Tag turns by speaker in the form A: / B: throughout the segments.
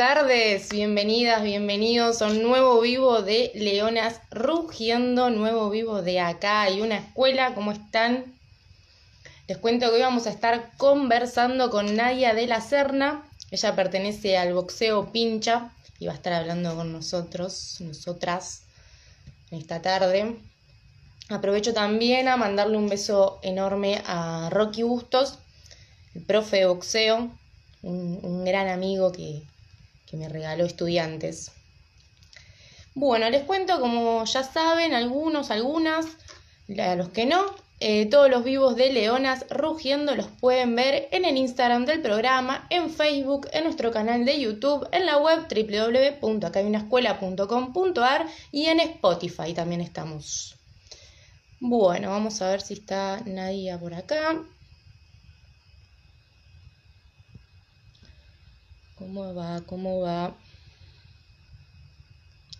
A: tardes, bienvenidas, bienvenidos a un nuevo vivo de Leonas Rugiendo, nuevo vivo de acá y una escuela, ¿cómo están? Les cuento que hoy vamos a estar conversando con Nadia de la Serna, ella pertenece al boxeo pincha y va a estar hablando con nosotros, nosotras, esta tarde. Aprovecho también a mandarle un beso enorme a Rocky Bustos, el profe de boxeo, un, gran amigo que, me regaló estudiantes. Bueno, les cuento, como ya saben, algunos, algunas, a los que no, eh, todos los vivos de Leonas rugiendo los pueden ver en el Instagram del programa, en Facebook, en nuestro canal de YouTube, en la web www.acayunascuela.com.ar y en Spotify también estamos. Bueno, vamos a ver si está Nadia por acá. ¿Cómo va? ¿Cómo va?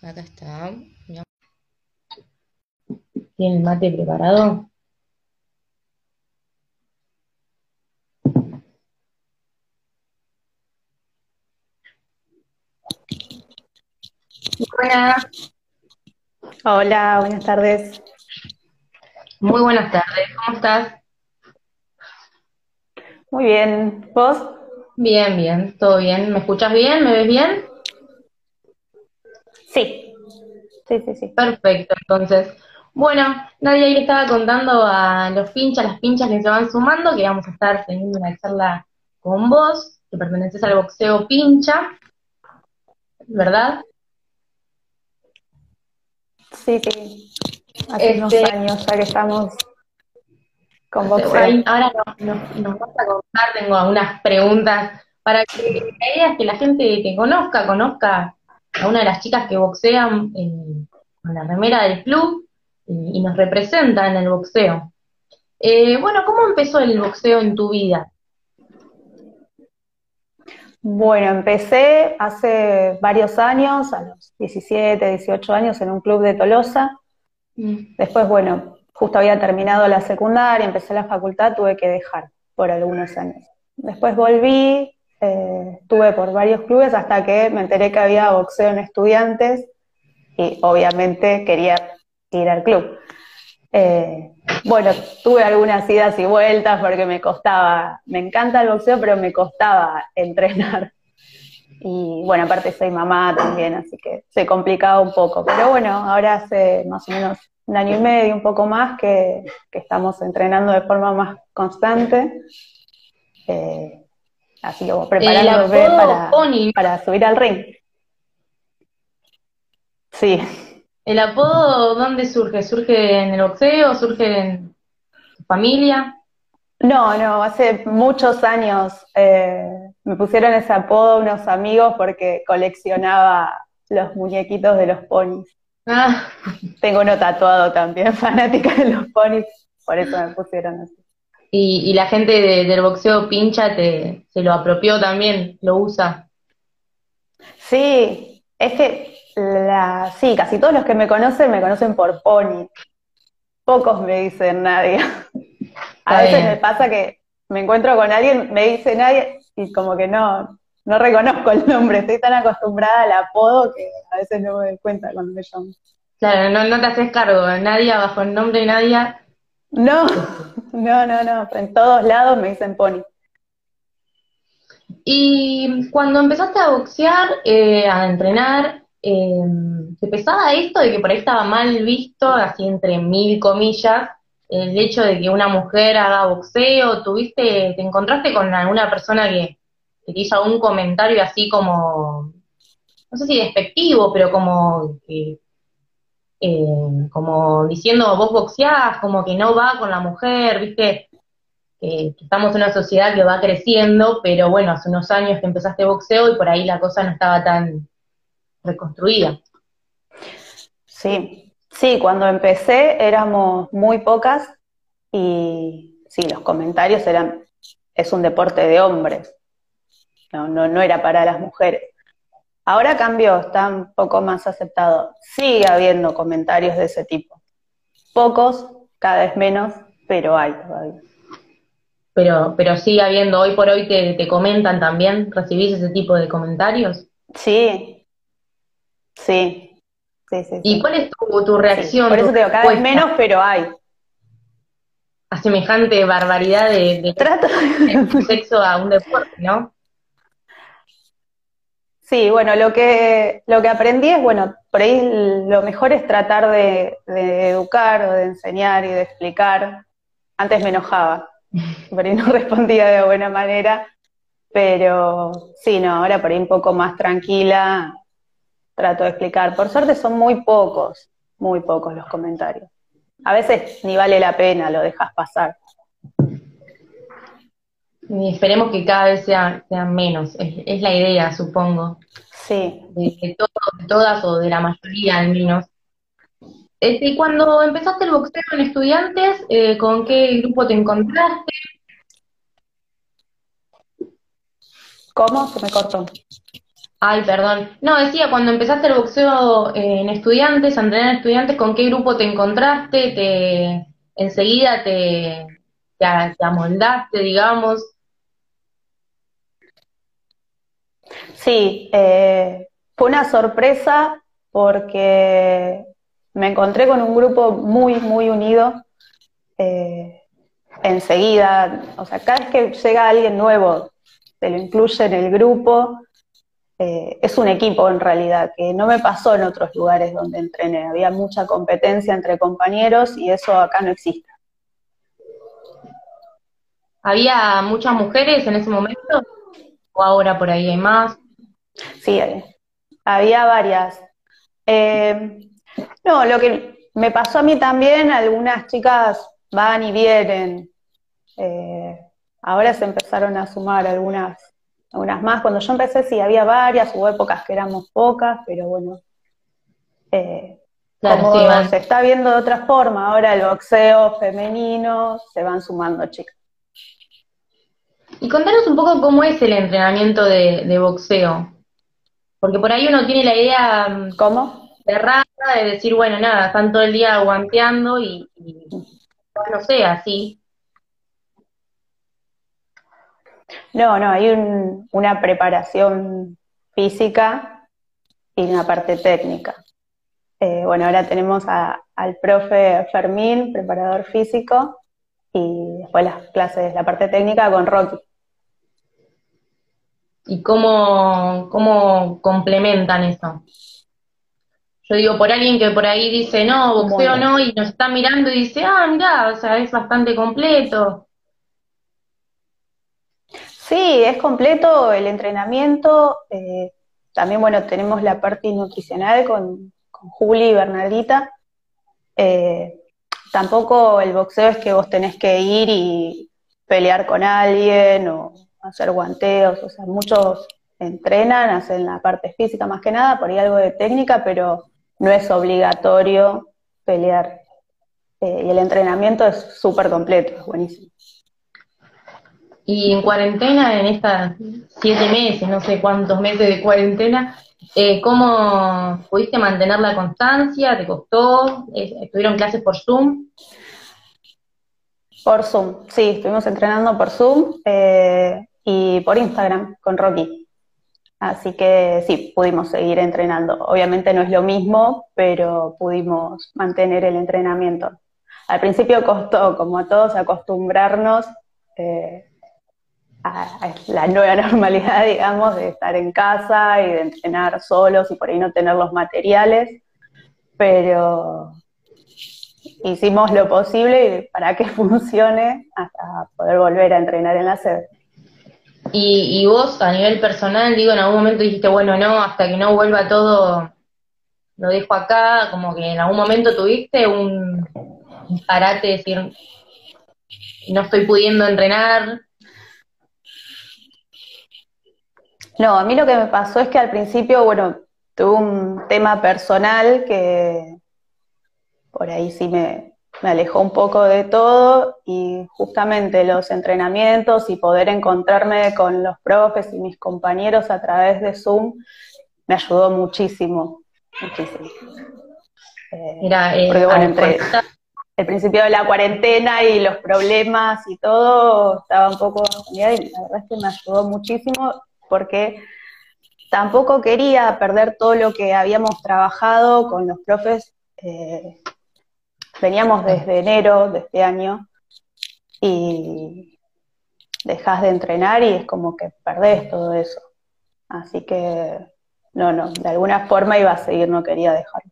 A: Acá está. ¿Tiene el mate preparado?
B: Buenas. Hola, buenas tardes.
A: Muy buenas tardes, ¿cómo estás?
B: Muy bien, ¿vos?
A: Bien, bien, todo bien. ¿Me escuchas bien? ¿Me ves bien?
B: Sí, sí, sí, sí.
A: Perfecto, entonces. Bueno, nadie ahí le estaba contando a los pinchas, las pinchas que se van sumando, que vamos a estar teniendo una charla con vos, que perteneces al boxeo pincha, ¿verdad?
B: Sí, sí. Hace unos este, años ya que estamos con boxeo.
A: Ahora nos, vas a contar, tengo algunas preguntas para que la idea es que la gente que conozca, conozca a una de las chicas que boxean eh, con la remera del club y, nos representa en el boxeo. Eh, bueno, ¿cómo empezó el boxeo en tu vida?
B: Bueno, empecé hace varios años, a los 17, 18 años, en un club de Tolosa. Mm. Después, bueno, justo había terminado la secundaria, empecé la facultad, tuve que dejar por algunos años. Después volví, eh, estuve por varios clubes hasta que me enteré que había boxeo en estudiantes y obviamente quería ir al club. Eh, bueno, tuve algunas idas y vueltas porque me costaba, me encanta el boxeo, pero me costaba entrenar. Y bueno, aparte soy mamá también, así que se complicaba un poco. Pero bueno, ahora hace más o menos un año y medio, un poco más, que, estamos entrenando de forma más constante. Eh, así que preparándome para, para subir al ring. Sí.
A: ¿El apodo dónde surge? ¿Surge en el boxeo? ¿Surge en tu familia?
B: No, no, hace muchos años eh, me pusieron ese apodo unos amigos porque coleccionaba los muñequitos de los ponis. Ah. Tengo uno tatuado también, fanática de los ponis, por eso me pusieron así.
A: Y, la gente del boxeo pincha te, se lo apropió también, lo usa.
B: Sí, es que la, sí, casi todos los que me conocen me conocen por Pony. Pocos me dicen nadie. A veces me pasa que me encuentro con alguien, me dice nadie y como que no, no reconozco el nombre. Estoy tan acostumbrada al apodo que a veces no me doy cuenta cuando me llamo.
A: Claro, no, no te haces cargo. Nadie bajo el nombre de nadie.
B: No, no, no, no. En todos lados me dicen Pony.
A: Y cuando empezaste a boxear, eh, a entrenar, eh, ¿te pesaba esto de que por ahí estaba mal visto, así entre mil comillas, el hecho de que una mujer haga boxeo? ¿Tuviste, te encontraste con alguna persona que, te hizo algún comentario así como, no sé si despectivo, pero como que, eh, como diciendo vos boxeás, como que no va con la mujer, viste? que estamos en una sociedad que va creciendo, pero bueno, hace unos años que empezaste boxeo y por ahí la cosa no estaba tan, reconstruida.
B: Sí, sí, cuando empecé éramos muy pocas y sí, los comentarios eran, es un deporte de hombres, no, no, no era para las mujeres. Ahora cambió, está un poco más aceptado. Sigue habiendo comentarios de ese tipo. Pocos, cada vez menos, pero hay todavía.
A: pero, pero sigue habiendo, hoy por hoy te, te comentan también, ¿recibís ese tipo de comentarios?
B: Sí, sí, sí, sí.
A: ¿Y cuál es tu, tu reacción?
B: Por eso te digo, cada vez menos, pero hay.
A: A semejante barbaridad de, de,
B: Trato.
A: de sexo a un deporte, ¿no?
B: Sí, bueno, lo que, lo que aprendí es, bueno, por ahí lo mejor es tratar de, de educar o de enseñar y de explicar. Antes me enojaba, por ahí no respondía de buena manera, pero sí, no, ahora por ahí un poco más tranquila trato de explicar. Por suerte son muy pocos, muy pocos los comentarios. A veces ni vale la pena, lo dejas pasar.
A: Y esperemos que cada vez sean sean menos, es, es la idea, supongo.
B: Sí.
A: de, de todos, todas o de la mayoría al menos. Este, y cuando empezaste el boxeo en estudiantes, eh, ¿con qué grupo te encontraste?
B: ¿Cómo? Se me cortó.
A: Ay, perdón. No, decía, cuando empezaste el boxeo eh, en estudiantes, a entrenar en estudiantes, ¿con qué grupo te encontraste? ¿Te, enseguida te, te, amoldaste, digamos?
B: Sí, eh, fue una sorpresa porque me encontré con un grupo muy, muy unido. eh, enseguida, o sea, cada vez que llega alguien nuevo, se lo incluye en el grupo. eh, es un equipo en realidad, que no me pasó en otros lugares donde entrené. Había mucha competencia entre compañeros y eso acá no existe.
A: ¿Había muchas mujeres en ese momento? ¿O ahora por ahí hay más?
B: Sí, eh, había varias. Eh, no, lo que me pasó a mí también, algunas chicas van y vienen. Eh, ahora se empezaron a sumar algunas, algunas más. Cuando yo empecé sí había varias, hubo épocas que éramos pocas, pero bueno. eh,
A: Claro,
B: como
A: sí, van-
B: se está viendo de otra forma, ahora el boxeo femenino, se van sumando chicas.
A: Y contanos un poco cómo es el entrenamiento de, de boxeo. Porque por ahí uno tiene la idea mm,
B: ¿Cómo?
A: errada de decir, bueno, nada, están todo el día guanteando y, y no sé, así.
B: No, no, hay un- una preparación física y una parte técnica. Eh, bueno, ahora tenemos a- al profe Fermín, preparador físico, y después las clases, la parte técnica con Rocky.
A: ¿Y cómo, cómo complementan eso? Yo digo, por alguien que por ahí dice, no, boxeo
B: Bueno.
A: no, y nos está mirando y dice, ah, mirá, o sea, es bastante completo.
B: Sí, es completo el entrenamiento. eh, también, bueno, tenemos la parte nutricional con, con Juli y Bernardita. Eh, tampoco el boxeo es que vos tenés que ir y pelear con alguien o hacer guanteos. O sea, muchos entrenan, hacen la parte física más que nada, por ahí algo de técnica, pero no es obligatorio pelear. Eh, y el entrenamiento es súper completo, es buenísimo.
A: Y en cuarentena, en estas siete meses, no sé cuántos meses de cuarentena, eh, ¿cómo pudiste mantener la constancia? ¿Te costó? Eh, ¿Estuvieron clases por Zoom?
B: Por Zoom, sí, estuvimos entrenando por Zoom eh, y por Instagram con Rocky. Así que sí, pudimos seguir entrenando. Obviamente no es lo mismo, pero pudimos mantener el entrenamiento. Al principio costó, como a todos, acostumbrarnos eh, a, la nueva normalidad, digamos, de estar en casa y de entrenar solos y por ahí no tener los materiales, pero hicimos lo posible para que funcione hasta poder volver a entrenar en la sede.
A: Y, vos, a nivel personal, digo, en algún momento dijiste, bueno, no, hasta que no vuelva todo, lo dejo acá, como que en algún momento tuviste un, un parate, de decir, no estoy pudiendo entrenar.
B: No, a mí lo que me pasó es que al principio, bueno, tuve un tema personal que por ahí sí me, me alejó un poco de todo y justamente los entrenamientos y poder encontrarme con los profes y mis compañeros a través de Zoom me ayudó muchísimo, muchísimo. Eh,
A: Mira, eh,
B: porque bueno, entre el principio de la cuarentena y los problemas y todo, estaba un poco y la verdad es que me ayudó muchísimo porque tampoco quería perder todo lo que habíamos trabajado con los profes. Eh, veníamos desde enero de este año y dejas de entrenar y es como que perdés todo eso. Así que, no, no, de alguna forma iba a seguir, no quería dejarlo.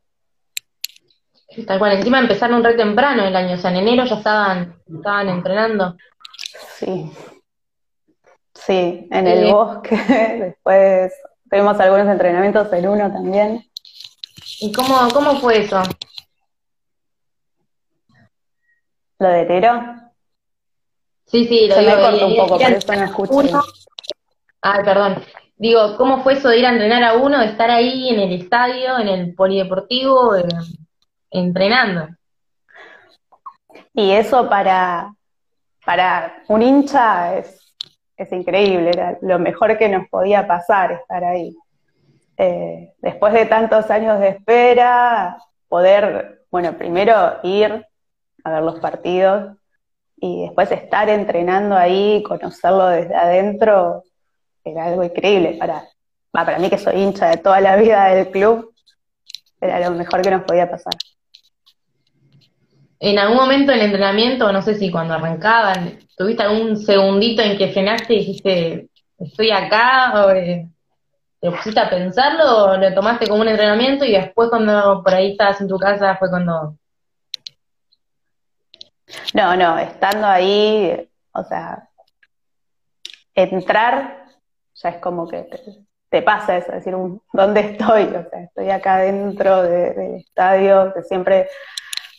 A: Tal cual, encima empezaron re temprano el año, o sea, en enero ya estaban, estaban entrenando.
B: Sí, sí, en el bosque, después tuvimos algunos entrenamientos en uno también.
A: ¿Y cómo, cómo fue eso?
B: ¿Lo de enero?
A: Sí, sí, lo
B: Se me cortó un poco, por eso no escucho.
A: Ay, perdón. Digo, ¿cómo fue eso de ir a entrenar a uno, de estar ahí en el estadio, en el polideportivo? Eh, entrenando.
B: Y eso para, para un hincha es, es increíble, era lo mejor que nos podía pasar estar ahí. Eh, después de tantos años de espera, poder, bueno, primero ir ver los partidos y después estar entrenando ahí, conocerlo desde adentro, era algo increíble para, para mí que soy hincha de toda la vida del club, era lo mejor que nos podía pasar
A: en algún momento del entrenamiento, no sé si cuando arrancaban, ¿tuviste algún segundito en que frenaste y dijiste, estoy acá? O, eh, ¿Te pusiste a pensarlo o lo tomaste como un entrenamiento y después cuando por ahí estabas en tu casa fue cuando...
B: No, no, estando ahí, o sea, entrar ya es como que te, pasa eso, decir, ¿dónde estoy? O sea, estoy acá dentro del estadio, que siempre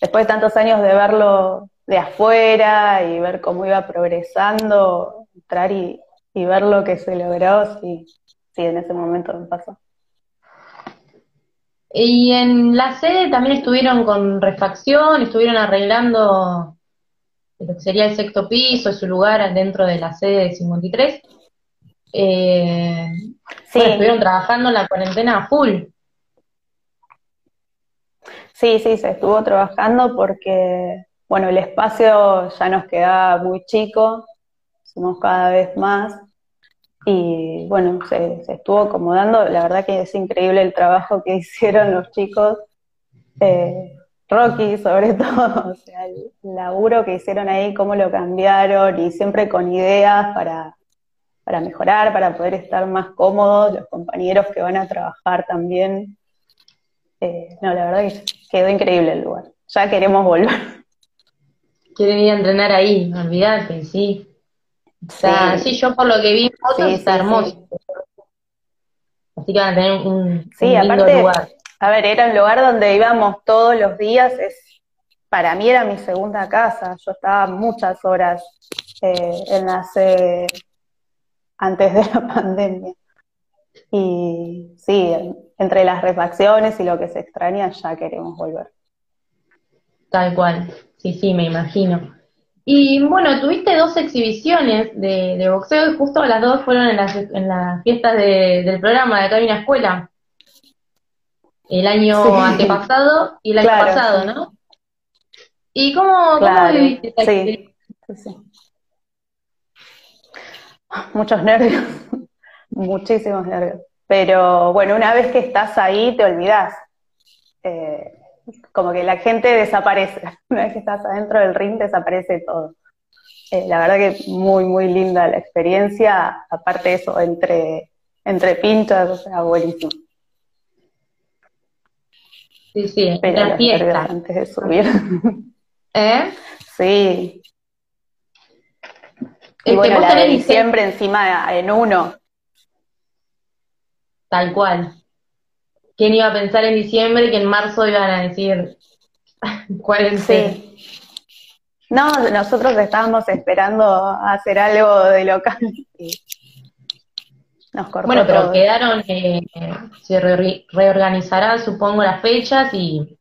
B: después de tantos años de verlo de afuera y ver cómo iba progresando, entrar y, ver lo que se logró, sí, sí, en ese momento me pasó.
A: Y en la sede también estuvieron con refacción, estuvieron arreglando lo que sería el sexto piso, su lugar dentro de la sede de 53. Eh, sí. estuvieron trabajando en la cuarentena a full.
B: Sí, sí, se estuvo trabajando porque, bueno, el espacio ya nos quedaba muy chico, somos cada vez más y, bueno, se, estuvo acomodando. La verdad que es increíble el trabajo que hicieron los chicos, eh, Rocky sobre todo, o sea, el laburo que hicieron ahí, cómo lo cambiaron y siempre con ideas para, para mejorar, para poder estar más cómodos, los compañeros que van a trabajar también eh, no, la verdad que quedó increíble el lugar. Ya queremos volver.
A: Quieren ir a entrenar ahí, olvídate, sí. O sea, sí. yo por lo que vi está hermoso. Así que van a tener un, sí, aparte, lugar.
B: A ver, era un lugar donde íbamos todos los días. Es, para mí era mi segunda casa. Yo estaba muchas horas eh, en la sede antes de la pandemia. Y sí, entre las refacciones y lo que se extraña, ya queremos volver.
A: Tal cual, sí, sí, me imagino. Y bueno, tuviste dos exhibiciones de, boxeo y justo las dos fueron en las, en las fiestas del programa de acá en escuela. El año antepasado y el año pasado, ¿no? ¿Y cómo, cómo viviste esa sí, sí.
B: Muchos nervios muchísimos nervios. Pero bueno, una vez que estás ahí, te olvidas. Eh, como que la gente desaparece. Una vez que estás adentro del ring, desaparece todo. Eh, la verdad que muy, muy linda la experiencia. Aparte de eso, entre, entre pinchas, o sea, buenísimo.
A: Sí, sí, Pero la fiesta.
B: Antes de subir.
A: ¿Eh?
B: Sí. Y bueno, la de diciembre encima en uno,
A: Tal cual. ¿Quién iba a pensar en diciembre que en marzo iban a decir cuál Sí.
B: No, nosotros estábamos esperando hacer algo de local y nos cortó
A: Bueno, pero quedaron, eh, se reorganizará, supongo, las fechas y,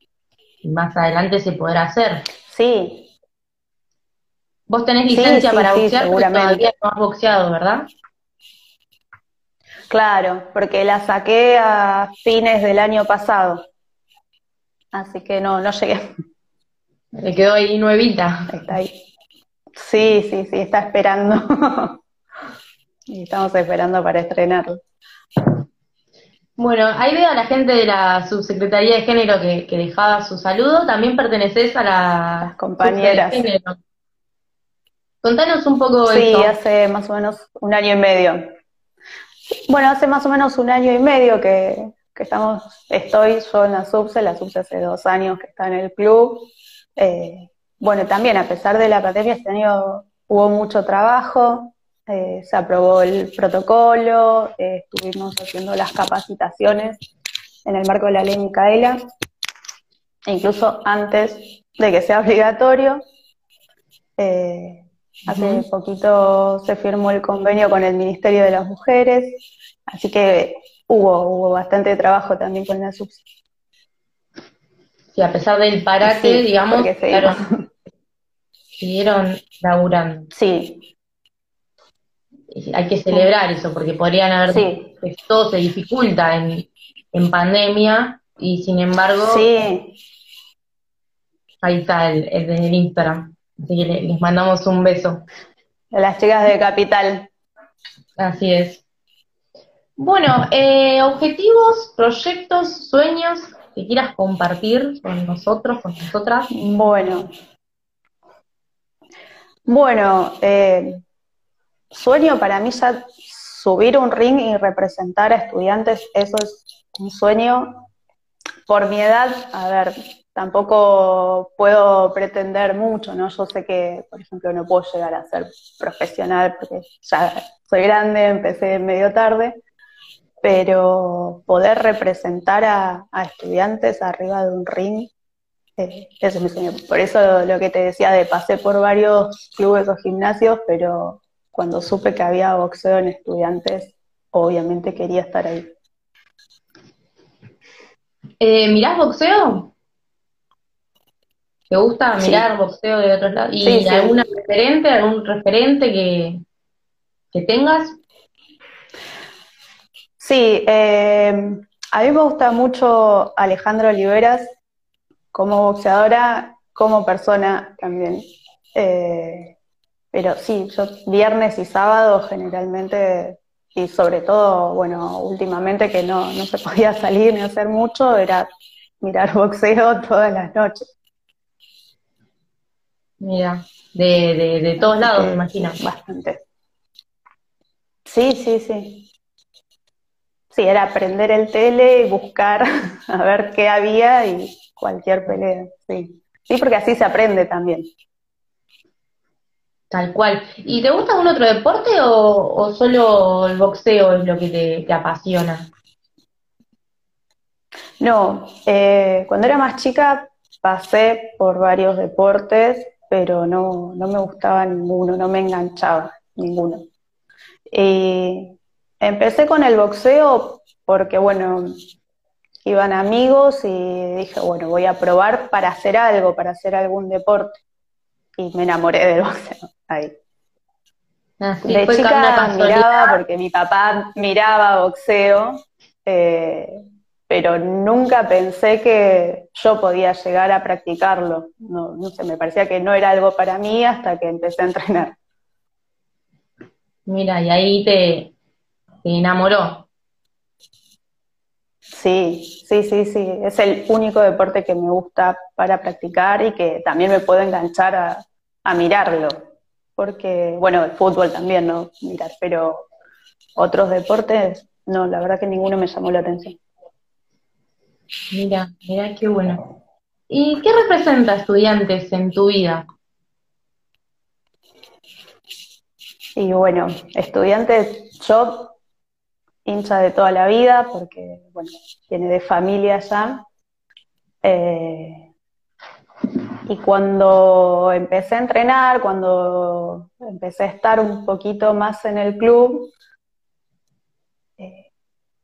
A: más adelante se podrá hacer.
B: Sí.
A: Vos tenés licencia para boxear, pero todavía no has boxeado, ¿verdad?
B: Claro, porque la saqué a fines del año pasado. Así que no, no llegué.
A: Le quedó ahí nuevita.
B: Está ahí. Sí, sí, sí, está esperando. y estamos esperando para estrenarlo.
A: Bueno, ahí veo a la gente de la subsecretaría de género que, dejaba su saludo. También perteneces a las
B: compañeras.
A: Contanos un poco
B: Sí, hace más o menos un año y medio. Bueno, hace más o menos un año y medio que, estamos, estoy yo en la subse, la subse hace dos años que está en el club. Eh, bueno, también a pesar de la pandemia este año hubo mucho trabajo, eh, se aprobó el protocolo, eh, estuvimos haciendo las capacitaciones en el marco de la ley Micaela, e incluso antes de que sea obligatorio. Eh, hace poquito se firmó el convenio con el Ministerio de las Mujeres, así que hubo, hubo bastante trabajo también con la subs.
A: Sí, a pesar del parate, digamos, claro, siguieron laburando.
B: Sí,
A: hay que celebrar eso, porque podrían haber, sí. todo se dificulta en, en pandemia y sin embargo,
B: sí.
A: ahí está el, el, el Instagram. Así que les mandamos un beso.
B: A las chicas de Capital.
A: Así es. Bueno, eh, objetivos, proyectos, sueños que quieras compartir con nosotros, con nosotras.
B: Bueno. Bueno, eh, sueño para mí ya subir un ring y representar a estudiantes, eso es un sueño. Por mi edad, a ver, tampoco puedo pretender mucho, ¿no? Yo sé que, por ejemplo, no puedo llegar a ser profesional porque ya soy grande, empecé medio tarde, pero poder representar a, estudiantes arriba de un ring, eh, eso es mi sueño. Por eso lo que te decía de pasé por varios clubes o gimnasios, pero cuando supe que había boxeo en estudiantes, obviamente quería estar ahí.
A: Eh, ¿Mirás boxeo? ¿Te gusta mirar boxeo de otros lados? ¿Y alguna referente, algún referente que, que tengas?
B: Sí, eh, a mí me gusta mucho Alejandro Oliveras como boxeadora, como persona también. Eh, pero sí, yo viernes y sábado generalmente, y sobre todo, bueno, últimamente que no, no se podía salir ni hacer mucho, era mirar boxeo todas las noches.
A: Mira, de, de, de todos lados, me imagino.
B: Bastante. Sí, sí, sí. Sí, era prender el tele y buscar a ver qué había y cualquier pelea, sí. Sí, porque así se aprende también.
A: Tal cual. ¿Y te gusta algún otro deporte o, solo el boxeo es lo que te, apasiona?
B: No, eh, cuando era más chica pasé por varios deportes, pero no, no me gustaba ninguno, no me enganchaba ninguno. Y empecé con el boxeo porque, bueno, iban amigos y dije, bueno, voy a probar para hacer algo, para hacer algún deporte. Y me enamoré del boxeo ahí. Ah, de chica miraba, porque mi papá miraba boxeo, eh, pero nunca pensé que yo podía llegar a practicarlo. No, no sé, me parecía que no era algo para mí hasta que empecé a entrenar.
A: Mira, y ahí te, enamoró.
B: Sí, sí, sí, sí. Es el único deporte que me gusta para practicar y que también me puedo enganchar a, a mirarlo porque, bueno, el fútbol también, ¿no? Mirar, pero otros deportes, no, la verdad que ninguno me llamó la atención.
A: Mira, mira qué bueno. ¿Y qué representa estudiantes en tu vida?
B: Y bueno, estudiantes, yo, hincha de toda la vida, porque, bueno, tiene de familia ya. Eh, y cuando empecé a entrenar, cuando empecé a estar un poquito más en el club, eh,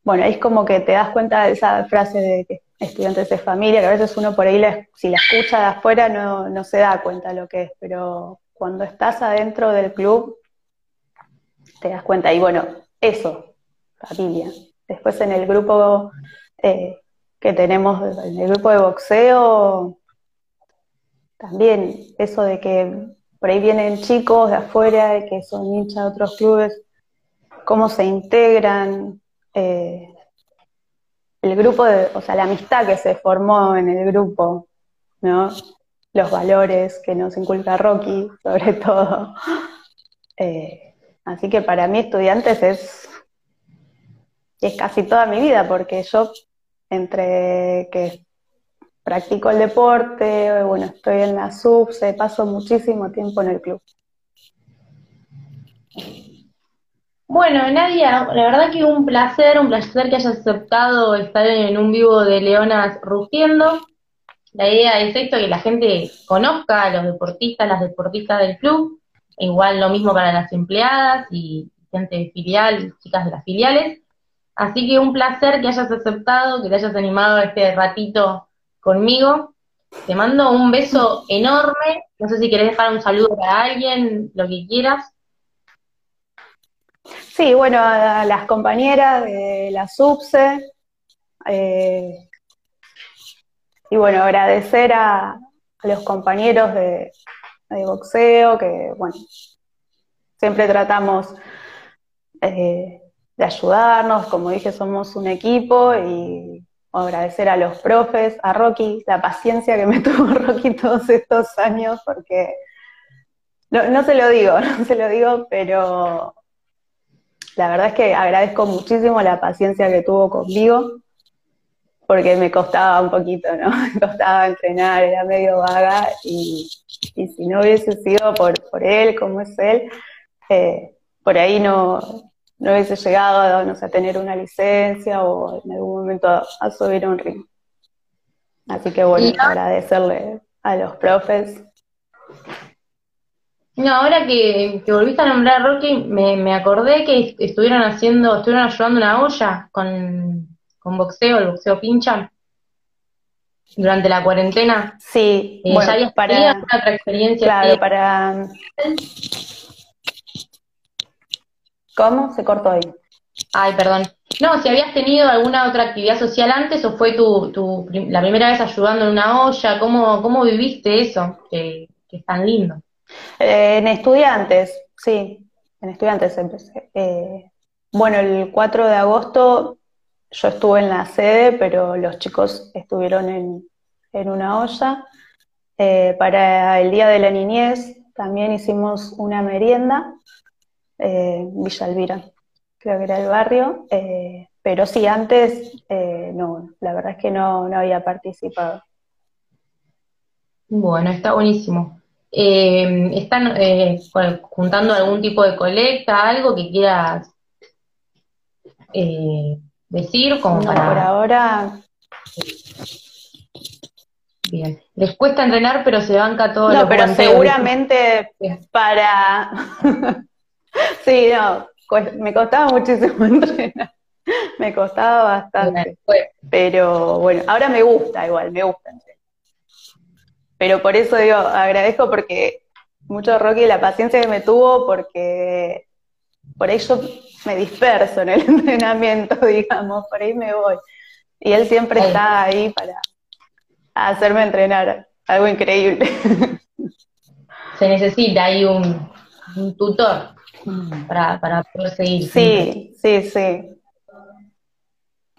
B: bueno, es como que te das cuenta de esa frase de que estudiantes de familia, que a veces uno por ahí, si la escucha de afuera, no, no se da cuenta lo que es, pero cuando estás adentro del club, te das cuenta. Y bueno, eso, familia. Después en el grupo eh, que tenemos, en el grupo de boxeo, también eso de que por ahí vienen chicos de afuera que son hinchas de otros clubes, cómo se integran, eh, el grupo, de, o sea, la amistad que se formó en el grupo, ¿no? Los valores que nos inculca Rocky, sobre todo. Eh, así que para mí estudiantes es, es casi toda mi vida, porque yo entre que practico el deporte, bueno, estoy en la SUBSE, paso muchísimo tiempo en el club.
A: Bueno, Nadia, la verdad que un placer, un placer que hayas aceptado estar en un vivo de Leonas Rugiendo. La idea es esto, que la gente conozca a los deportistas, las deportistas del club, igual lo mismo para las empleadas y gente filial, chicas de las filiales. Así que un placer que hayas aceptado, que te hayas animado este ratito conmigo. Te mando un beso enorme. No sé si querés dejar un saludo para alguien, lo que quieras.
B: Sí, bueno, a las compañeras de la SUBSE. Eh, y bueno, agradecer a, los compañeros de, boxeo, que bueno, siempre tratamos eh, de ayudarnos, como dije, somos un equipo y agradecer a los profes, a Rocky, la paciencia que me tuvo Rocky todos estos años, porque no, se lo digo, no se lo digo, pero la verdad es que agradezco muchísimo la paciencia que tuvo conmigo, porque me costaba un poquito, ¿no? Me costaba entrenar, era medio vaga, y, si no hubiese sido por, por él, como es él, eh, por ahí no, no hubiese llegado no sé, a tener una licencia o en algún momento a, subir un ring. Así que bueno, agradecerle a los profes.
A: No, ahora que, volviste a nombrar a Rocky, me, me, acordé que estuvieron haciendo, estuvieron ayudando una olla con, con boxeo, el boxeo pincha, durante la cuarentena.
B: Sí,
A: eh, bueno, ¿ya para, otra experiencia?
B: Claro, para ¿Cómo? Se cortó ahí.
A: Ay, perdón. No, si habías tenido alguna otra actividad social antes o fue tu, tu la primera vez ayudando en una olla, ¿cómo, cómo viviste eso? Que, es tan lindo.
B: Eh, en estudiantes, sí, en estudiantes empecé. Eh, bueno, el 4 de agosto yo estuve en la sede, pero los chicos estuvieron en, en una olla. Eh, para el Día de la Niñez también hicimos una merienda eh, Villa Elvira, creo que era el barrio, eh, pero sí, antes eh, no, la verdad es que no, no había participado.
A: Bueno, está buenísimo. ¿Están juntando algún tipo de colecta, algo que quieras decir? Como
B: no, por ahora
A: Bien. Les cuesta entrenar, pero se banca todo
B: no, pero seguramente para Sí, no, me costaba muchísimo entrenar. Me costaba bastante. Pero bueno, ahora me gusta igual, me gusta Pero por eso digo, agradezco porque mucho Rocky la paciencia que me tuvo porque por ahí yo me disperso en el entrenamiento, digamos, por ahí me voy. Y él siempre está ahí para hacerme entrenar, algo increíble.
A: Se necesita ahí un, un tutor para, para poder seguir.
B: Sí, sí, sí.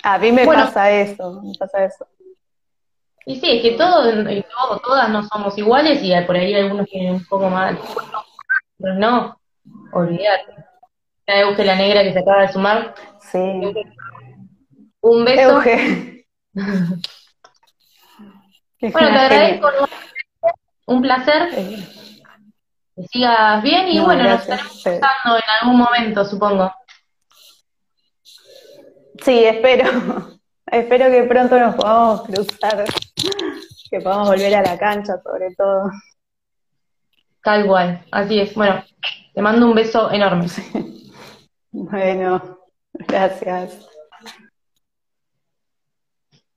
B: A mí me pasa eso, me pasa eso.
A: Y sí, es que todos, todas no somos iguales y por ahí algunos tienen un poco más, pero no, olvídate. Ya que la negra que se acaba de sumar.
B: Sí.
A: Un beso. bueno, te agradezco. Un placer que sigas bien y bueno, nos estaremos cruzando en algún momento, supongo.
B: Sí, espero. espero que pronto nos podamos cruzar, que podamos volver a la cancha sobre todo.
A: Tal cual, así es. Bueno, te mando un beso enorme.
B: Bueno, gracias.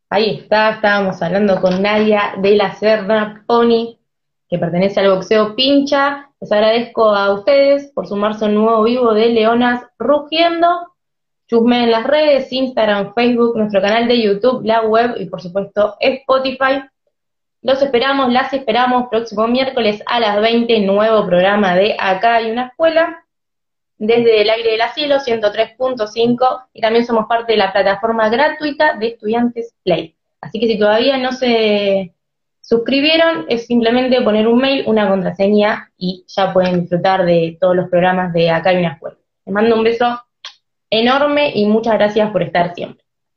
A: Ahí está, estábamos hablando con Nadia de la Serna Pony, que pertenece al boxeo pincha, les agradezco a ustedes por sumarse a un nuevo vivo de Leonas Rugiendo. Chusme en las redes, Instagram, Facebook, nuestro canal de YouTube, la web y por supuesto Spotify. Los esperamos, las esperamos próximo miércoles a las 20, nuevo programa de Acá hay una escuela, desde el aire del cielo 103.5 y también somos parte de la plataforma gratuita de Estudiantes Play. Así que si todavía no se suscribieron, es simplemente poner un mail, una contraseña y ya pueden disfrutar de todos los programas de Acá hay una escuela. Les mando un beso enorme y muchas gracias por estar siempre.